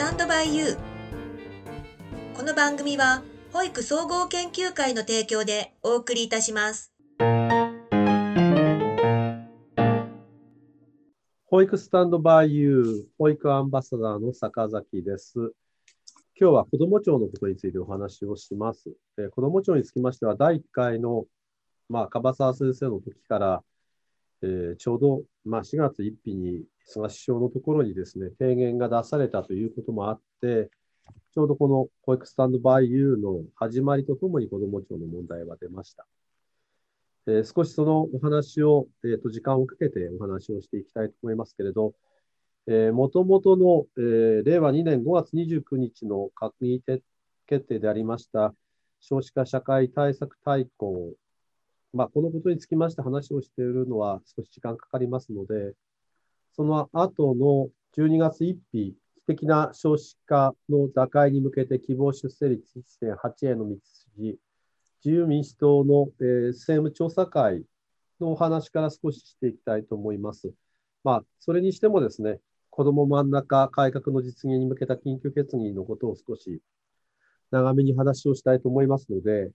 タンドバイユー。この番組は保育総合研究会の提供でお送りいたします。保育スタンドバイユー保育アンバサダーの坂崎です。今日は子ども庁のことについてお話をします。えー、子ども庁につきましては、第1回の、まあ、樺沢先生の時から、えー、ちょうど、まあ、4月1日に菅首相のところにですね、提言が出されたということもあって、ちょうどこの保育スタンドバイユーの始まりとともに子ども庁の問題は出ました。えー、少しそのお話を、えーと、時間をかけてお話をしていきたいと思いますけれど、もともとの、えー、令和2年5月29日の閣議決定でありました少子化社会対策大綱、まあ、このことにつきまして話をしているのは少し時間かかりますので、その後の12月1日、的な少子化の打開に向けて希望出生率1.8への道筋、自由民主党の、えー、政務調査会のお話から少ししていきたいと思います。まあ、それにしてもですね、子ども真ん中改革の実現に向けた緊急決議のことを少し長めに話をしたいと思いますので、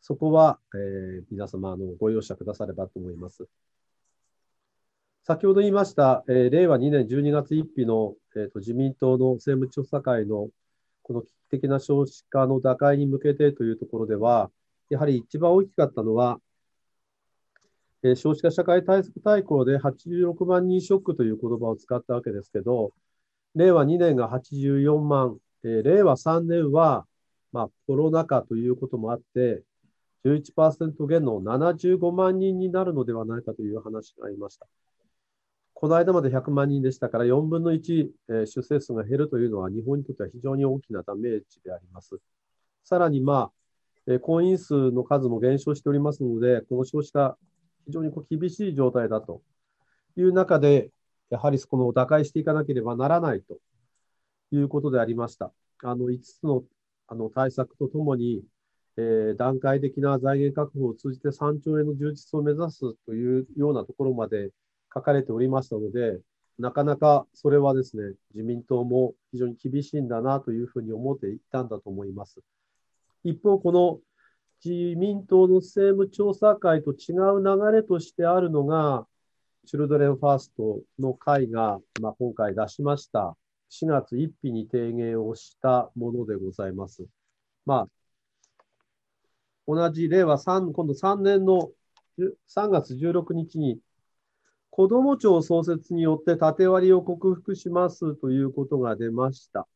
そこは、えー、皆様のご容赦くださればと思います。先ほど言いました、えー、令和2年12月1日の、えーと、自民党の政務調査会のこの危機的な少子化の打開に向けてというところでは、やはり一番大きかったのは、えー、少子化社会対策大綱で86万人ショックという言葉を使ったわけですけど、令和2年が84万、えー、令和3年は、まあ、コロナ禍ということもあって、11%減の75万人になるのではないかという話がありました。この間まで100万人でしたから、4分の1、えー、出生数が減るというのは、日本にとっては非常に大きなダメージであります。さらに、まあ、えー、婚姻数の数も減少しておりますので、この少子化非常にこう厳しい状態だという中で、やはりこの打開していかなければならないということでありました。あの5つのあの対策とともに、えー、段階的な財源確保を通じて3兆円の充実を目指すというようなところまで書かれておりましたので、なかなかそれはですね、自民党も非常に厳しいんだなというふうに思っていたんだと思います。一方、この自民党の政務調査会と違う流れとしてあるのが、チルドレンファーストの会が、まあ、今回出しました4月1日に提言をしたものでございます。まあ、同じ令和3、今度3年の3月16日に、子ども庁創設によって縦割りを克服しますということが出ました。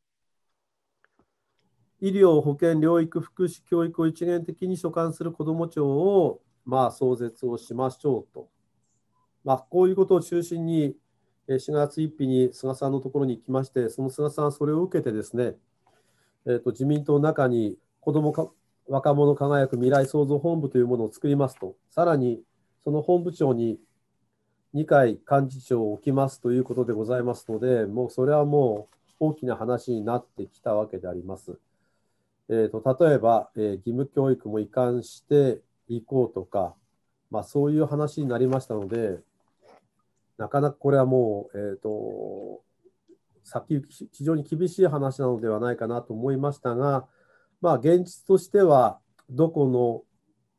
医療、保健、療育、福祉、教育を一元的に所管する子ども庁を、まあ、創設をしましょうと。まあ、こういうことを中心に、4月1日に菅さんのところに行きまして、その菅さんはそれを受けてですね、えーと、自民党の中に子ども若者輝く未来創造本部というものを作りますと、さらにその本部長に二階幹事長を置きますということでございますので、もうそれはもう大きな話になってきたわけであります。えーと、例えば、えー、義務教育も移管していこうとか、まあ、そういう話になりましたので、なかなかこれはもう、えーと、先行き非常に厳しい話なのではないかなと思いましたが、まあ、現実としては、どこの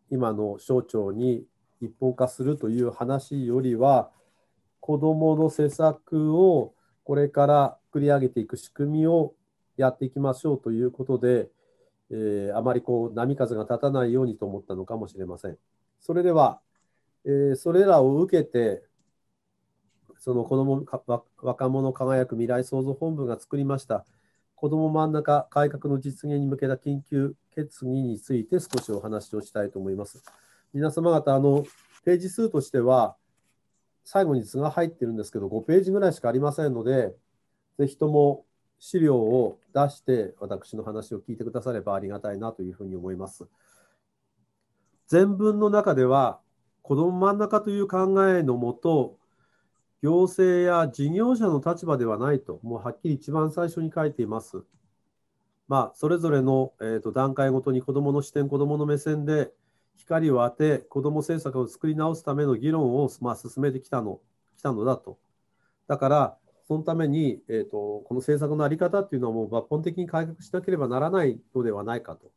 今の省庁に一本化するという話よりは、子どもの施策をこれから作り上げていく仕組みをやっていきましょうということで、えー、あまりこう波風が立たないようにと思ったのかもしれません。それでは、えー、それらを受けて、その子ども若者輝く未来創造本部が作りました子ども真ん中改革の実現に向けた緊急決議について少しお話をしたいと思います。皆様方、あのページ数としては最後に図が入ってるんですけど、5ページぐらいしかありませんので、ぜひとも資料を出して私の話を聞いてくださればありがたいなというふうに思います。全文の中では子ども真ん中という考えのもと行政や事業者の立場ではないともうはっきり一番最初に書いています。まあ、それぞれの、えーと、段階ごとに子どもの視点子どもの目線で光を当て子ども政策を作り直すための議論を、まあ、進めてきたのきたのだと。だからそのために、えーと、この政策の在り方っていうのはもう抜本的に改革しなければならないのではないかと。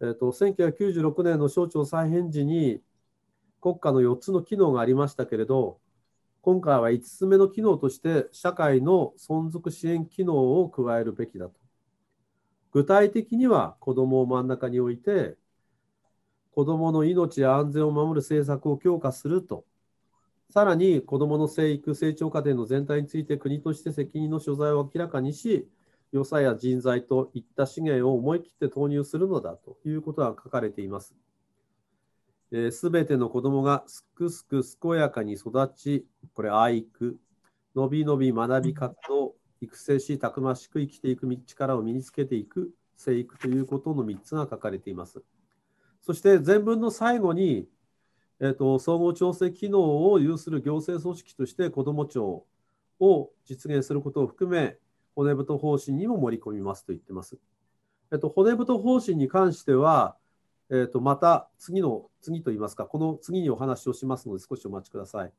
えーと、1996年の省庁再編時に国家の4つの機能がありましたけれど、今回は5つ目の機能として社会の存続支援機能を加えるべきだと。具体的には子どもを真ん中に置いて、子どもの命や安全を守る政策を強化するとさらに子どもの生育、成長過程の全体について国として責任の所在を明らかにし、予算や人材といった資源を思い切って投入するのだということが書かれています。す、えー、べ、ての子どもがすくすく健やかに育ち、これ愛育、のびのび学び活動、育成し、たくましく生きていく力を身につけていく、生育ということの3つが書かれています。そして全文の最後に、えーと、総合調整機能を有する行政組織として子ども庁を実現することを含め、骨太方針にも盛り込みますと言ってます。えっ、と、骨太方針に関しては、えーと、また次の、次といいますか、この次にお話をしますので、少しお待ちください。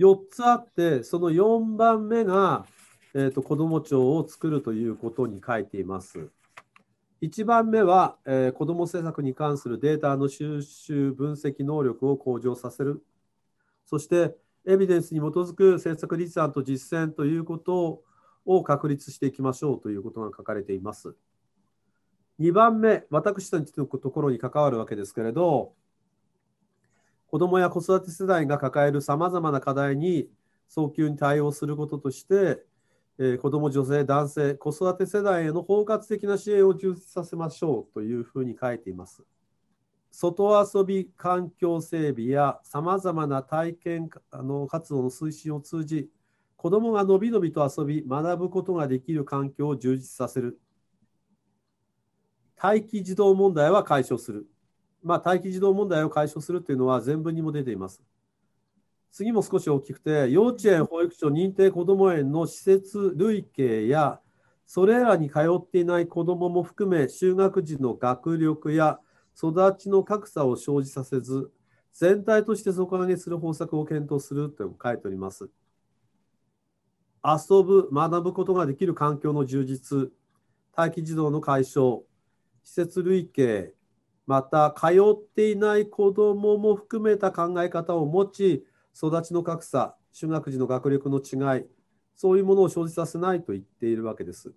4つあって、その4番目が、えーと子ども庁を作るということに書いています。1番目は、えー、子ども政策に関するデータの収集、分析能力を向上させる。そして、エビデンスに基づく政策立案と実践ということを確立していきましょうということが書かれています。2番目、私たちのところに関わるわけですけれど、子どもや子育て世代が抱えるさまざまな課題に早急に対応することとして、えー、子ども、女性、男性、子育て世代への包括的な支援を充実させましょうというふうに書いています。外遊び環境整備やさまざまな体験あの活動の推進を通じ、子どもがのびのびと遊び、学ぶことができる環境を充実させる。待機児童問題は解消する。まあ、待機児童問題を解消するというのは全文にも出ています。次も少し大きくて、幼稚園、保育所、認定こども園の施設類型や、それらに通っていない子どもも含め、就学時の学力や育ちの格差を生じさせず、全体として底上げする方策を検討すると書いております。遊ぶ、学ぶことができる環境の充実、待機児童の解消、施設類型、また通っていない子どもも含めた考え方を持ち、育ちの格差、就学時の学力の違い、そういうものを生じさせないと言っているわけです。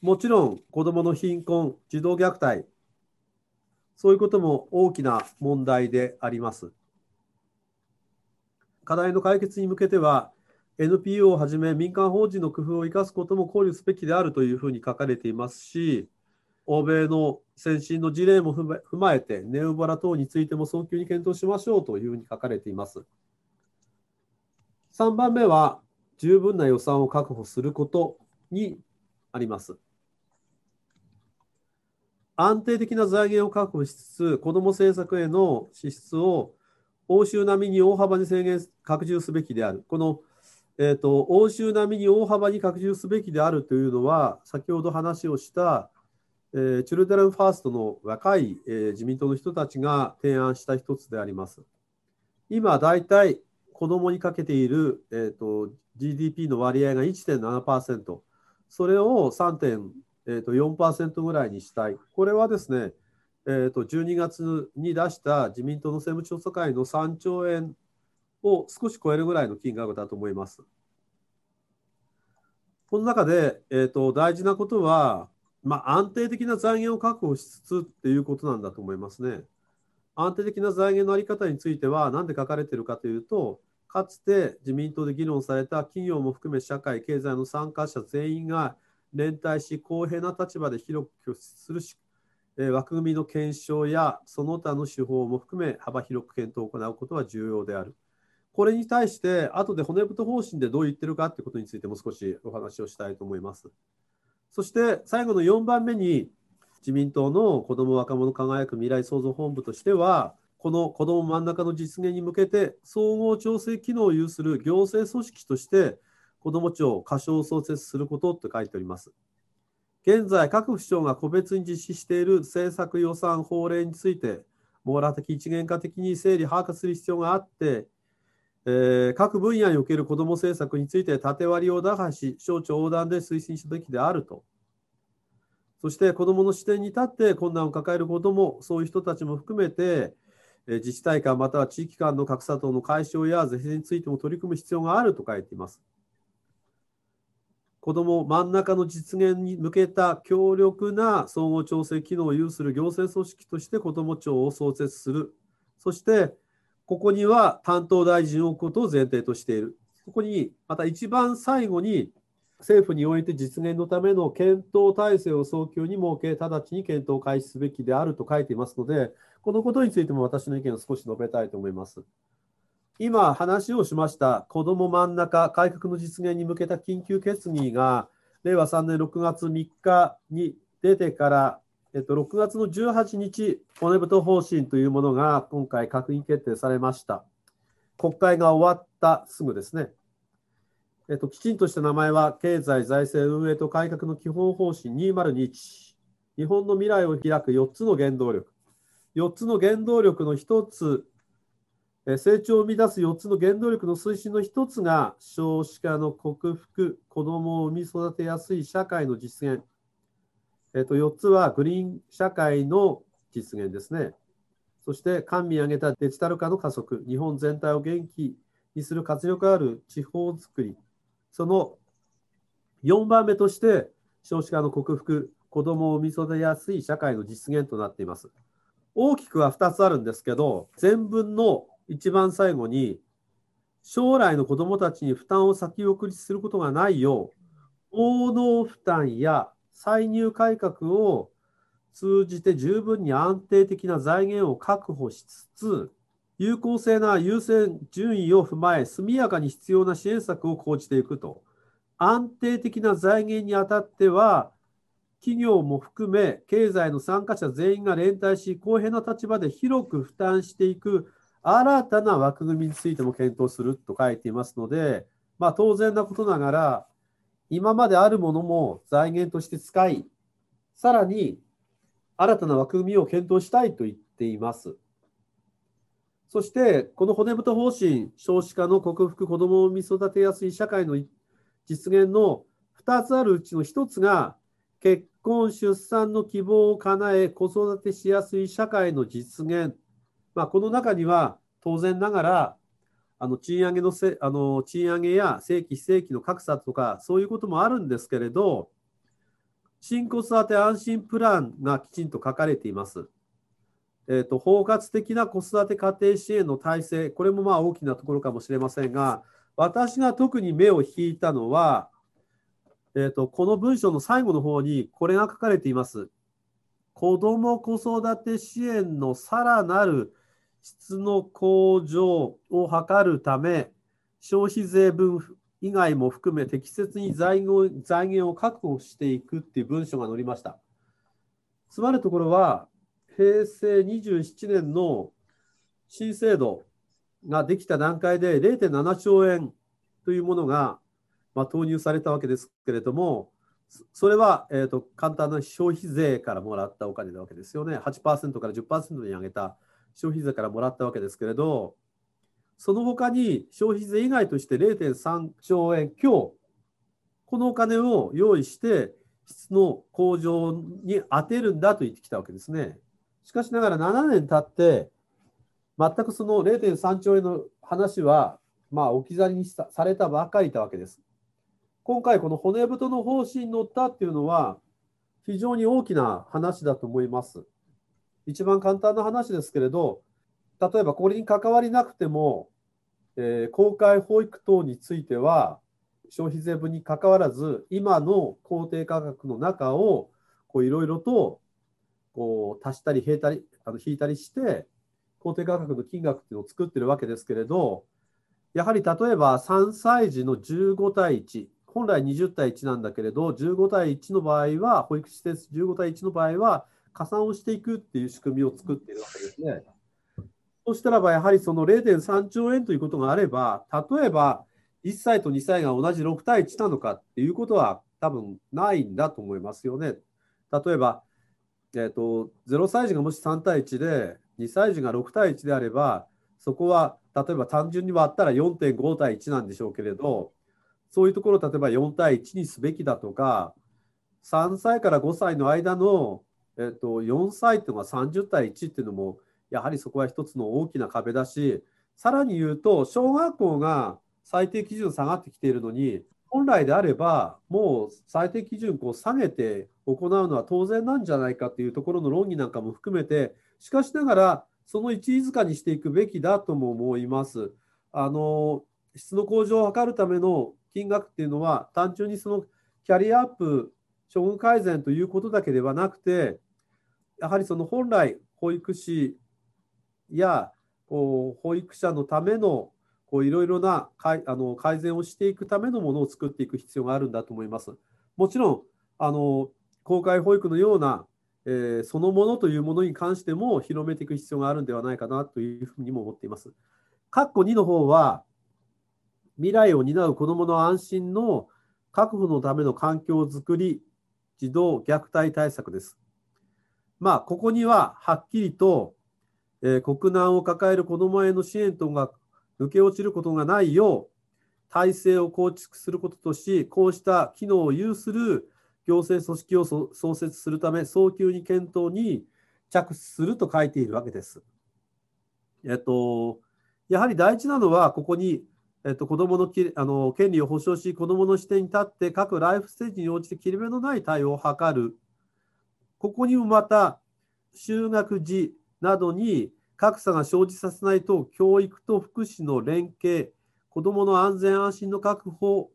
もちろん、子どもの貧困、児童虐待、そういうことも大きな問題であります。課題の解決に向けては、NPO をはじめ民間法人の工夫を生かすことも考慮すべきであるというふうに書かれていますし、欧米の先進の事例も踏まえて、ネオバラ等についても早急に検討しましょうというふうに書かれています。3番目は、十分な予算を確保することにあります。安定的な財源を確保しつつ、子ども政策への支出を欧州並みに大幅に制限、拡充すべきである。この、えーと欧州並みに大幅に拡充すべきであるというのは、先ほど話をしたえー、チルデレンファーストの若い、えー、自民党の人たちが提案した一つであります。今、大体子どもにかけている、えーと、GDP の割合が1.7%、それを3.4%ぐらいにしたい。これはですね、えーと、12月に出した自民党の政務調査会の3兆円を少し超えるぐらいの金額だと思います。この中で、えーと大事なことは、まあ、安定的な財源を確保しつつっていうことなんだと思いますね。安定的な財源の在り方については何で書かれているかというと、かつて自民党で議論された企業も含め社会、経済の参加者全員が連帯し公平な立場で広く拠出するし、え枠組みの検証やその他の手法も含め幅広く検討を行うことは重要である。これに対して、後で骨太方針でどう言ってるかということについても少しお話をしたいと思います。そして最後の4番目に自民党の子ども若者輝く未来創造本部としてはこの子ども真ん中の実現に向けて総合調整機能を有する行政組織として子ども庁を過小創設することと書いております。現在、各府省が個別に実施している政策予算法令について、網羅的一元化的に整理把握する必要があって、えー各分野における子ども政策について縦割りを打破し、省庁横断で推進すべきであると。そして子どもの視点に立って困難を抱える子ども、そういう人たちも含めて、えー自治体間または地域間の格差等の解消や是正についても取り組む必要があると書いています。子ども真ん中の実現に向けた強力な総合調整機能を有する行政組織として子ども庁を創設する。そして、ここには担当大臣を置くことを前提としている。ここに、また一番最後に、政府において実現のための検討体制を早急に設け、直ちに検討を開始すべきであると書いていますので、このことについても私の意見を少し述べたいと思います。今話をしました子ども真ん中改革の実現に向けた緊急決議が令和3年6月3日に出てから、えっと、6月の18日骨太方針というものが今回閣議決定されました。国会が終わったすぐですね。えっと、きちんとした名前は経済財政運営と改革の基本方針2021日本の未来を開く4つの原動力4つの原動力の1つ成長を生み出す4つの原動力の推進の1つが少子化の克服、子どもを産み育てやすい社会の実現。えーと4つはグリーン社会の実現ですね。そして官民挙げたデジタル化の加速、日本全体を元気にする活力ある地方づくり。その4番目として少子化の克服、子どもを産み育てやすい社会の実現となっています。大きくは2つあるんですけど、全文の一番最後に、将来の子どもたちに負担を先送りすることがないよう、応能負担や歳入改革を通じて十分に安定的な財源を確保しつつ、有効性な優先順位を踏まえ、速やかに必要な支援策を講じていくと。安定的な財源にあたっては、企業も含め、経済の参加者全員が連帯し、公平な立場で広く負担していく新たな枠組みについても検討すると書いていますので、まあ、当然なことながら、今まであるものも財源として使い、さらに新たな枠組みを検討したいと言っています。そして、この骨太方針、少子化の克服、子どもを産み育てやすい社会の実現の2つあるうちの1つが、結婚・出産の希望を叶え、子育てしやすい社会の実現。まあ、この中には、当然ながら、あの賃上げのせあの賃上げや正規、非正規の格差とか、そういうこともあるんですけれど、新子育て安心プランがきちんと書かれています。えーと、包括的な子育て家庭支援の体制、これもまあ大きなところかもしれませんが、私が特に目を引いたのは、えーと、この文章の最後の方にこれが書かれています。子ども子育て支援のさらなる質の向上を図るため、消費税分以外も含め適切に財源財源を確保していくっていう文章が載りました。つまるところは、平成27年の新制度ができた段階で0.7兆円というものが、まあ、投入されたわけですけれども、それは、えーと、簡単な消費税からもらったお金なわけですよね。8%から10%に上げた消費税からもらったわけですけれど、その他に消費税以外として0.3兆円強、このお金を用意して質の向上に充てるんだと言ってきたわけですね。しかしながら7年経って、全くその0.3兆円の話は、まあ、置き去りにされたばかりたわけです。今回、この骨太の方針に乗ったっていうのは、非常に大きな話だと思います。一番簡単な話ですけれど、例えばこれに関わりなくても、えー、公開保育等については、消費税分に関わらず、今の公定価格の中をいろいろとこう足したり引いたりあの引いたりして、公定価格の金額っていうのを作ってるわけですけれど、やはり例えば3歳児の15対1、本来20対1なんだけれど、15対1の場合は、保育施設15対1の場合は、加算をしていくっていう仕組みを作っているわけですね。そうしたらば、やはりその0.3兆円ということがあれば、例えば1歳と2歳が同じ6対1なのかっていうことは多分ないんだと思いますよね。例えば、えーと、0歳児がもし3対1で、2歳児が6対1であれば、そこは例えば単純に割ったら4.5対1なんでしょうけれど、そういうところを例えば4対1にすべきだとか、3歳から5歳の間の、えっと、4歳っていうのは30対1っていうのも、やはりそこは一つの大きな壁だし、さらに言うと、小学校が最低基準下がってきているのに、本来であれば、もう最低基準を下げて行うのは当然なんじゃないかというところの論議なんかも含めて、しかしながら、その一位塚にしていくべきだとも思います。あの質の向上を図るための金額っていうのは、単純にそのキャリアアップ、処遇改善ということだけではなくて、やはりその本来、保育士やこう保育者のためのいろいろな改あの改善をしていくためのものを作っていく必要があるんだと思います。もちろんあの公開保育のような、えー、そのものというものに関しても広めていく必要があるんではないかなというふうにも思っています。括弧2の方は未来を担う子どもの安心の確保のための環境づくり、児童虐待対策です。まあ、ここにははっきりとえー、国難を抱える子どもへの支援等が抜け落ちることがないよう、体制を構築することとし、こうした機能を有する行政組織を創設するため、早急に検討に着手すると書いているわけです。えっと、やはり大事なのは、ここに、えっと、子どものきあの権利を保障し、子どもの視点に立って各ライフステージに応じて切れ目のない対応を図る。ここにもまた、就学時、などに格差が生じさせないと教育と福祉の連携、子どもの安全安心の確保、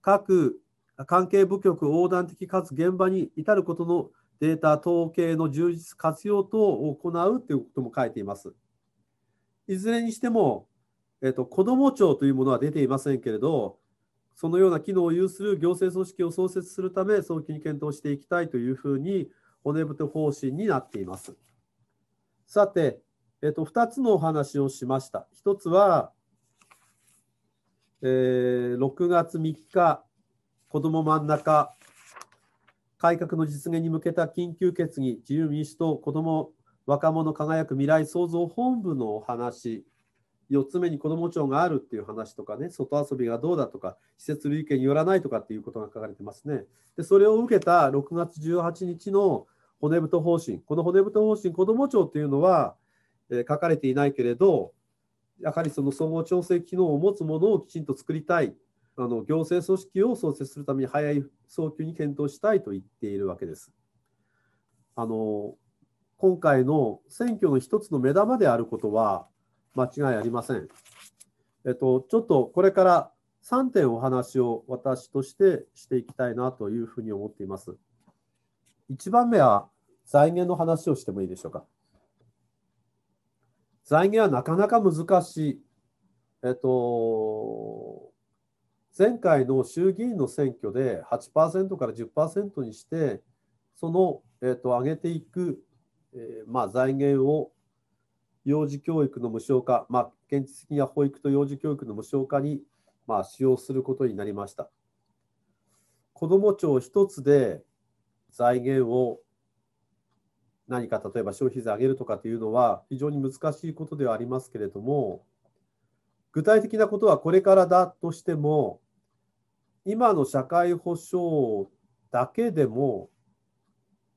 各関係部局横断的かつ現場に至ることのデータ統計の充実活用等を行うということも書いています。いずれにしても、えっと、子ども庁というものは出ていませんけれど、そのような機能を有する行政組織を創設するため、早期に検討していきたいというふうに、骨太方針になっています。さて、えっと、2つのお話をしました。1つは、えー、6月3日、子ども真ん中、改革の実現に向けた緊急決議、自由民主党子ども若者輝く未来創造本部のお話、4つ目に子ども庁があるっていう話とかね、外遊びがどうだとか、施設類型によらないとかっていうことが書かれてますね。で、それを受けた6月18日の骨太方針、この骨太方針、子ども庁っていうのは、えー、書かれていないけれど、やはりその総合調整機能を持つものをきちんと作りたい、あの行政組織を創設するために早い早急に検討したいと言っているわけです。あの今回の選挙の一つの目玉であることは間違いありません。えっと、ちょっとこれから3点お話を私としてしていきたいなというふうに思っています。1番目は財源の話をしてもいいでしょうか。財源はなかなか難しい。えっと、前回の衆議院の選挙で8%から10%にして、その、えっと、上げていく、えー、まあ、財源を幼児教育の無償化、まあ、現実的には保育と幼児教育の無償化に、まあ、使用することになりました。子ども庁一つで財源を何か例えば消費税上げるとかというのは非常に難しいことではありますけれども具体的なことはこれからだとしても今の社会保障だけでも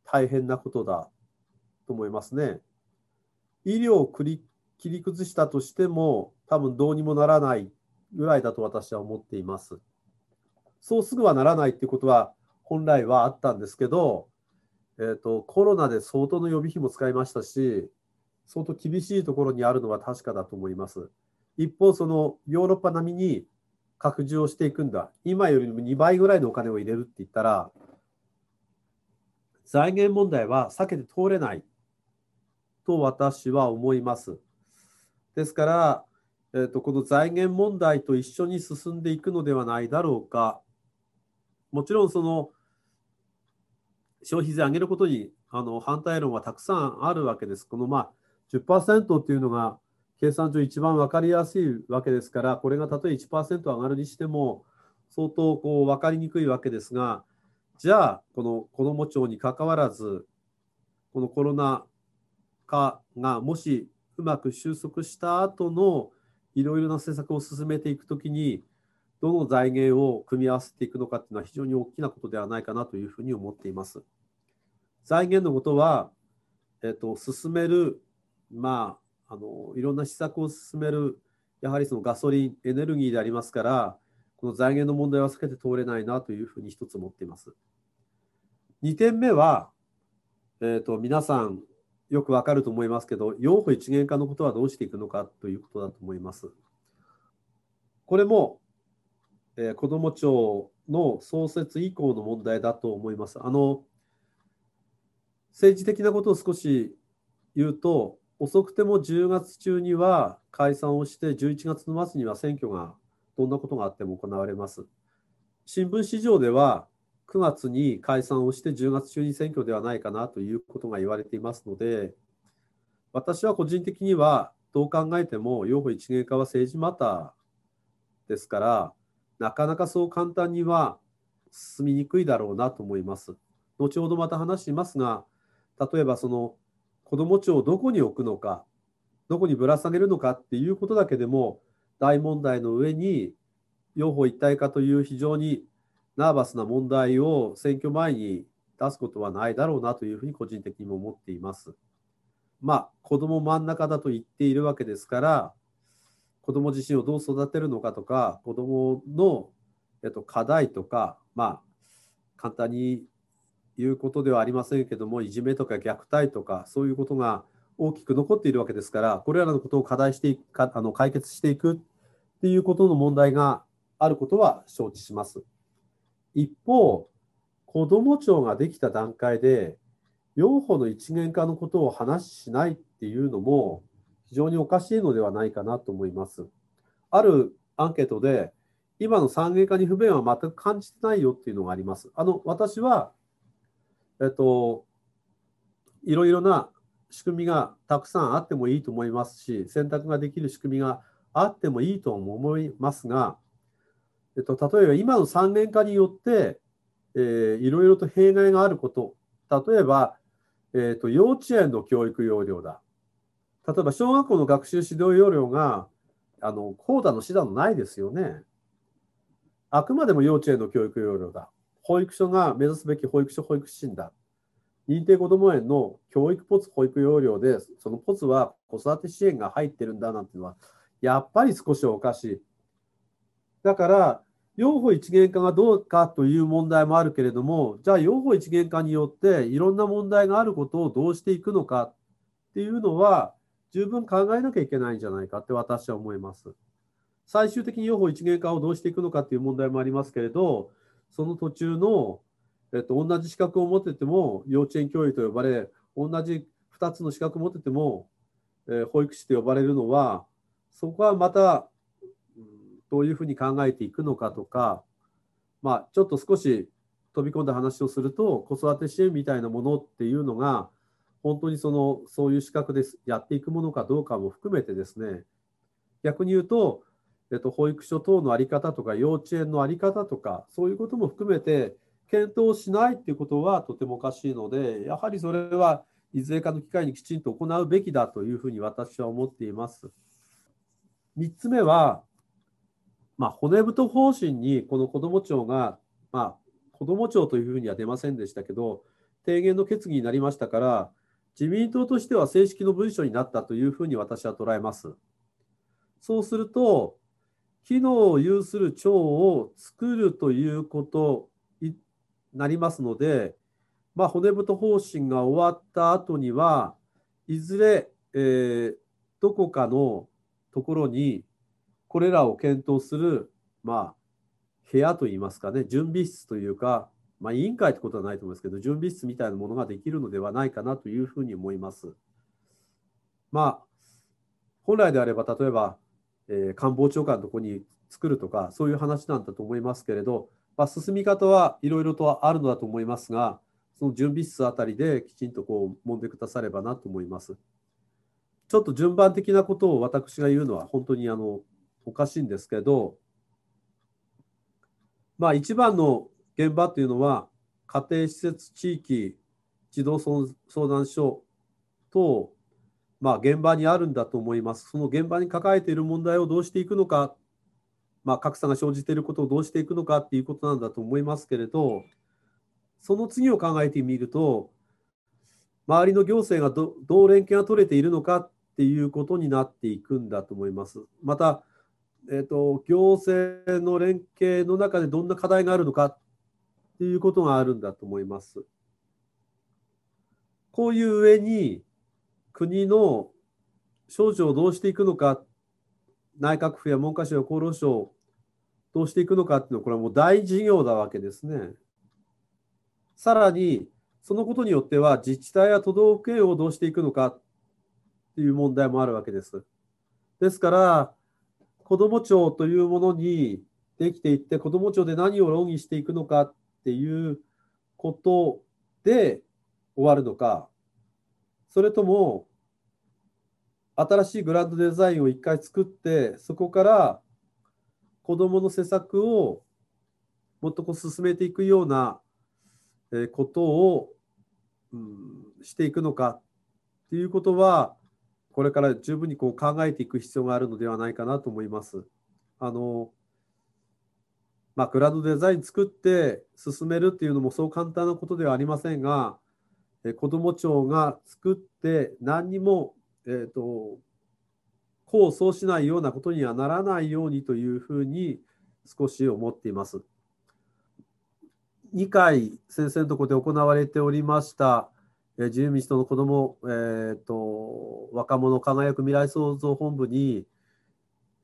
大変なことだと思いますね。医療を切り崩したとしても多分どうにもならないぐらいだと私は思っています。そうすぐはならないっていうことは本来はあったんですけど、えーと、コロナで相当の予備費も使いましたし、相当厳しいところにあるのは確かだと思います。一方、そのヨーロッパ並みに拡充をしていくんだ、今よりも2倍ぐらいのお金を入れるって言ったら、財源問題は避けて通れないと私は思います。ですから、えーとこの財源問題と一緒に進んでいくのではないだろうか。もちろんその消費税上げることにあの反対論はたくさんあるわけです。このまあ10%っていうのが計算上一番分かりやすいわけですから、これがたとえ1%上がるにしても相当こう分かりにくいわけですが、じゃあ、この子ども庁にかかわらず、このコロナ禍がもしうまく収束した後のいろいろな政策を進めていくときに、どの財源を組み合わせていくのかっていうのは非常に大きなことではないかなというふうに思っています。財源のことは、えっと、進める、まあ、あのいろんな施策を進める、やはりそのガソリン、エネルギーでありますから、この財源の問題は避けて通れないなというふうに一つ思っています。2点目は、えーと、皆さんよくわかると思いますけど、養護一元化のことはどうしていくのかということだと思います。これもえー、子ども庁の創設以降の問題だと思います。あの政治的なことを少し言うと、遅くても10月中には解散をして、11月の末には選挙がどんなことがあっても行われます。新聞市場では9月に解散をして10月中に選挙ではないかなということが言われていますので、私は個人的にはどう考えても、養護一元化は政治マターですから、なかなかそう簡単には進みにくいだろうなと思います。後ほどまた話しますが、例えばその子ども庁をどこに置くのか、どこにぶら下げるのかっていうことだけでも大問題の上に、両方一体化という非常にナーバスな問題を選挙前に出すことはないだろうなというふうに個人的にも思っています。まあ、子ども真ん中だと言っているわけですから、子ども自身をどう育てるのかとか、子どもの、えっと、課題とか、まあ、簡単に言うことではありませんけども、いじめとか虐待とか、そういうことが大きく残っているわけですから、これらのことを課題していくかあの解決していくっていうことの問題があることは承知します。一方、子ども庁ができた段階で、養護の一元化のことを話しないっていうのも、非常におかしいのではないかなと思います。あるアンケートで、今の産業化に不便は全く感じてないよっていうのがあります。あの私は、えっと、いろいろな仕組みがたくさんあってもいいと思いますし、選択ができる仕組みがあってもいいと思いますが、えっと、例えば今の三元化によって、えー、いろいろと弊害があること、例えば、えーと幼稚園の教育容量だ、例えば小学校の学習指導要領が、あの、高度の指導のないですよね。あくまでも幼稚園の教育要領だ。保育所が目指すべき保育所保育指針だ。認定こども園の教育ポツ保育要領で、そのポツは子育て支援が入ってるんだなんていうのは、やっぱり少しおかしい。だから、養護一元化がどうかという問題もあるけれども、じゃあ養護一元化によっていろんな問題があることをどうしていくのかっていうのは、十分考えなきゃいけないんじゃないかって私は思います。最終的に予報一元化をどうしていくのかっていう問題もありますけれど、その途中の、えっと、同じ資格を持ってても幼稚園教諭と呼ばれ、同じ2つの資格を持ってても、えー、保育士と呼ばれるのは、そこはまた、どういうふうに考えていくのかとか、まあ、ちょっと少し飛び込んだ話をすると、子育て支援みたいなものっていうのが、本当にそのそういう資格でやっていくものかどうかも含めてですね逆に言うと、えっと、保育所等の在り方とか幼稚園の在り方とかそういうことも含めて検討しないっていうことはとてもおかしいのでやはりそれはいずれかの機会にきちんと行うべきだというふうに私は思っています。3つ目は、まあ、骨太方針にこの子ども庁が、まあ、子ども庁というふうには出ませんでしたけど提言の決議になりましたから自民党としては正式の文書になったというふうに私は捉えます。そうすると、機能を有する庁を作るということになりますので、まあ、骨太方針が終わった後には、いずれ、えー、どこかのところにこれらを検討する、まあ、部屋といいますかね、準備室というか、まあ、委員会ってことはないと思いますけど、準備室みたいなものができるのではないかなというふうに思います。まあ、本来であれば、例えば、えー、官房長官のところに作るとか、そういう話なんだと思いますけれど、まあ、進み方はいろいろとあるのだと思いますが、その準備室あたりできちんとこう揉んでくださればなと思います。ちょっと順番的なことを私が言うのは本当にあのおかしいんですけど、まあ、一番の現場っていうのは家庭施設地域児童相談所とまあ、現場にあるんだと思います。その現場に抱えている問題をどうしていくのか、まあ、格差が生じていることをどうしていくのかっていうことなんだと思いますけれど、その次を考えてみると、周りの行政がどどう連携が取れているのかっていうことになっていくんだと思います。また、えーと、行政の連携の中でどんな課題があるのかっていうことがあるんだと思います。こういう上に国の省庁をどうしていくのか、内閣府や文科省や厚労省どうしていくのかっていうのは、これはもう大事業なわけですね。さらに、そのことによっては自治体や都道府県をどうしていくのかっていう問題もあるわけです。ですから、子ども庁というものにできていって、子ども庁で何を論議していくのかっていうことで終わるのか、それとも、新しいグランドデザインを一回作って、そこから子どもの施策をもっとこう進めていくようなことを、うん、していくのかっていうことは、これから十分にこう考えていく必要があるのではないかなと思います。あのまあ、グランドデザイン作って進めるっていうのもそう簡単なことではありませんが、え子ども庁が作って何にも、えーと、功を奏しないようなことにはならないようにというふうに少し思っています。2回先生のところで行われておりました、え自由民主党の子ども、えーと、若者輝く未来創造本部に、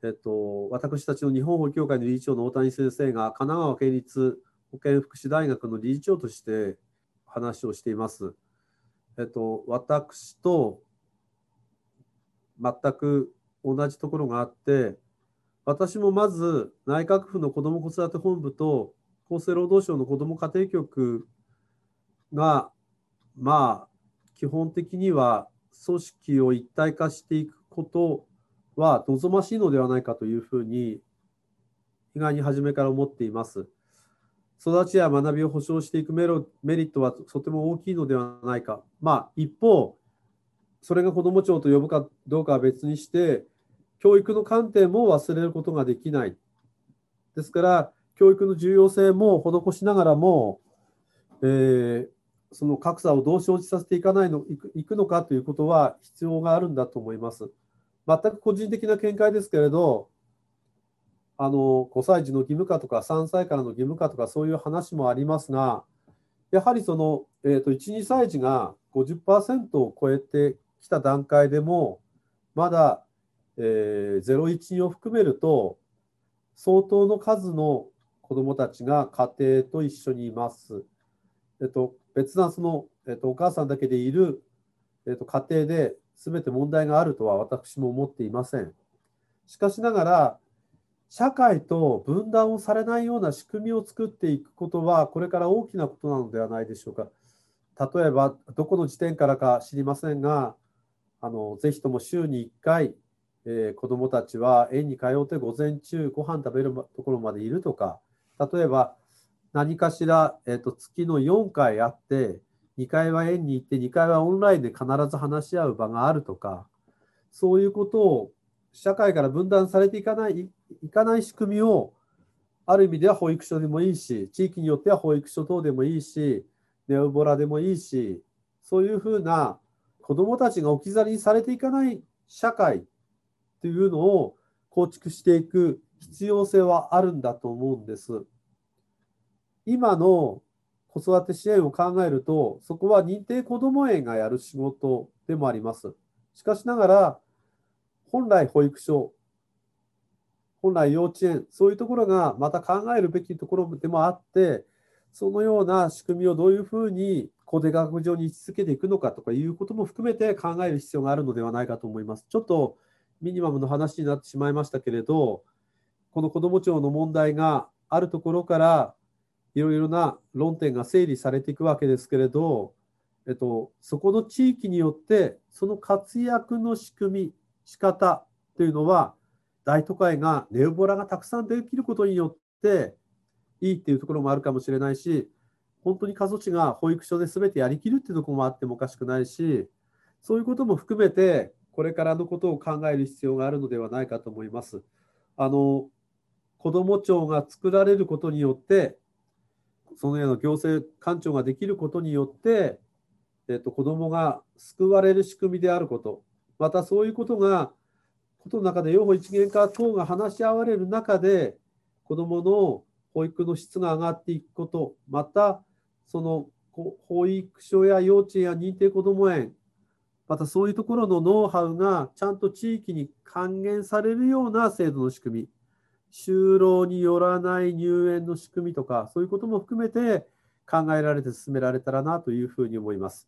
えーと、私たちの日本保協会の理事長の大谷先生が神奈川県立保健福祉大学の理事長として話をしています。え、ー、と、私と全く同じところがあって、私もまず内閣府の子ども子育て本部と厚生労働省の子ども家庭局が、まあ、基本的には組織を一体化していくことは望ましいのではないかというふうに、意外に初めから思っています。育ちや学びを保障していくメロメリットはとても大きいのではないか。まあ、一方、それが子ども庁と呼ぶかどうかは別にして、教育の観点も忘れることができない。ですから、教育の重要性も施しながらも、えー、その格差をどう生じさせていかないのいくのかということは必要があるんだと思います。全く個人的な見解ですけれど、あの5歳児の義務化とか3歳からの義務化とかそういう話もありますが、やはりその、えーと、1、2歳児が50%を超えてきた段階でも、まだ、えー、0、1、を含めると、相当の数の子どもたちが家庭と一緒にいます。えっと、別なその、えっと、お母さんだけでいる、えっと、家庭で全て問題があるとは私も思っていません。しかしながら、社会と分断をされないような仕組みを作っていくことは、これから大きなことなのではないでしょうか。例えば、どこの時点からか知りませんが、あのぜひとも週に1回、えー、子どもたちは園に通って午前中ご飯食べるところまでいるとか、例えば何かしら、えーと、月の4回あって、2回は園に行って、2回はオンラインで必ず話し合う場があるとか、そういうことを社会から分断されていかないいかない仕組みを、ある意味では保育所でもいいし、地域によっては保育所等でもいいし、ネオボラでもいいし、そういうふうな子どもたちが置き去りにされていかない社会というのを構築していく必要性はあるんだと思うんです。今の子育て支援を考えると、そこは認定こども園がやる仕事でもあります。しかしながら、本来保育所、本来幼稚園、そういうところがまた考えるべきところでもあって、そのような仕組みをどういうふうに公的学上に位置づけていくのかとかいうことも含めて考える必要があるのではないかと思います。ちょっとミニマムの話になってしまいましたけれど、この子ども庁の問題があるところからいろいろな論点が整理されていくわけですけれど、えっと、そこの地域によってその活躍の仕組み仕方というのは大都会がネオボラがたくさんできることによっていいっていうところもあるかもしれないし本当に過疎地が保育所で全てやりきるっていうところもあってもおかしくないしそういうことも含めてこれからのことを考える必要があるのではないかと思います。あの子ども庁が作られることによってそのような行政官庁ができることによって、えっと、子どもが救われる仕組みであることまたそういうことがことの中で養護一元化等が話し合われる中で子どもの保育の質が上がっていくことまたその保育所や幼稚園や認定こども園またそういうところのノウハウがちゃんと地域に還元されるような制度の仕組み就労によらない入園の仕組みとかそういうことも含めて考えられて進められたらなというふうに思います。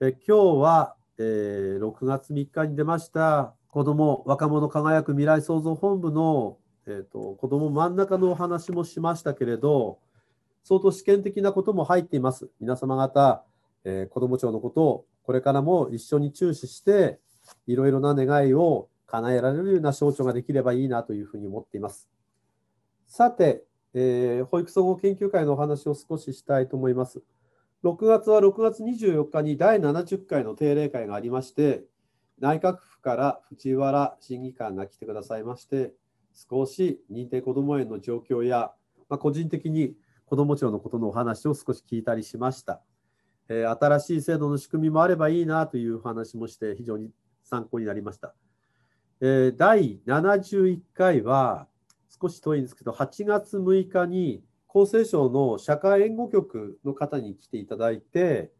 え今日は、えー、6月3日に出ました子ども若者輝く未来創造本部の、えーと、子ども真ん中のお話もしましたけれど相当試験的なことも入っています。皆様方、えー、子ども庁のことをこれからも一緒に注視していろいろな願いを叶えられるような省庁ができればいいなというふうに思っています。さて、えー、保育総合研究会のお話を少ししたいと思います。6月は6月24日に第70回の定例会がありまして、内閣府から藤原審議官が来てくださいまして、少し認定こども園の状況や、まあ、個人的に子ども庁のことのお話を少し聞いたりしました。えー、新しい制度の仕組みもあればいいなという話もして非常に参考になりました。えー、第71回は、少し遠いんですけど、8月6日に厚生省の社会援護局の方に来ていただいて、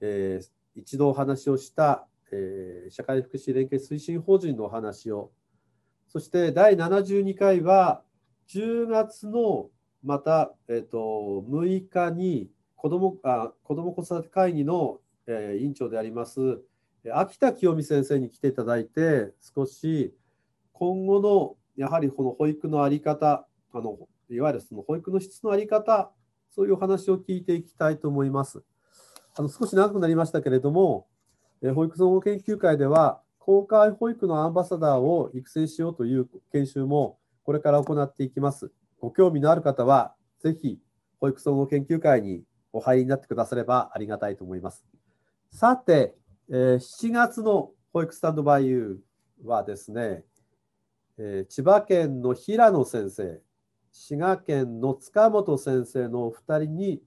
えー、一度お話をした、えー、社会福祉連携推進法人のお話を、そして第72回は、10月のまた、えーと、6日に子どもあ子ども子育て会議の、えー、委員長であります秋田清美先生に来ていただいて、少し今後のやはりこの保育の在り方、あのいわゆるその保育の質の在り方、そういうお話を聞いていきたいと思います。あの少し長くなりましたけれども、保育総合研究会では、公開保育のアンバサダーを育成しようという研修もこれから行っていきます。ご興味のある方は、ぜひ保育総合研究会にお入りになってくださればありがたいと思います。さて、えー、7月の保育スタンドバイユーはですね、えー、千葉県の平野先生、滋賀県の塚本先生のお二人に、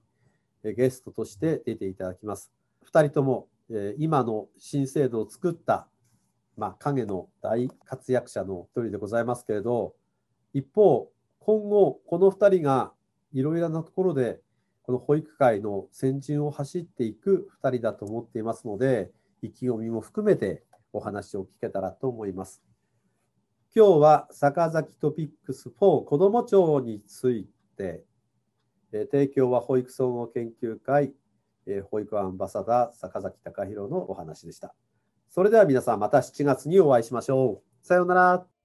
えー、ゲストとして出ていただきます。2人とも、えー、今の新制度を作った、まあ、影の大活躍者の一人でございますけれど、一方、今後、この2人がいろいろなところで、この保育界の先陣を走っていく2人だと思っていますので、意気込みも含めてお話を聞けたらと思います。今日は坂崎トピックス4子ども庁について、え提供は保育総合研究会、え保育アンバサダー坂崎隆弘のお話でした。それでは皆さんまた7月にお会いしましょう。さようなら。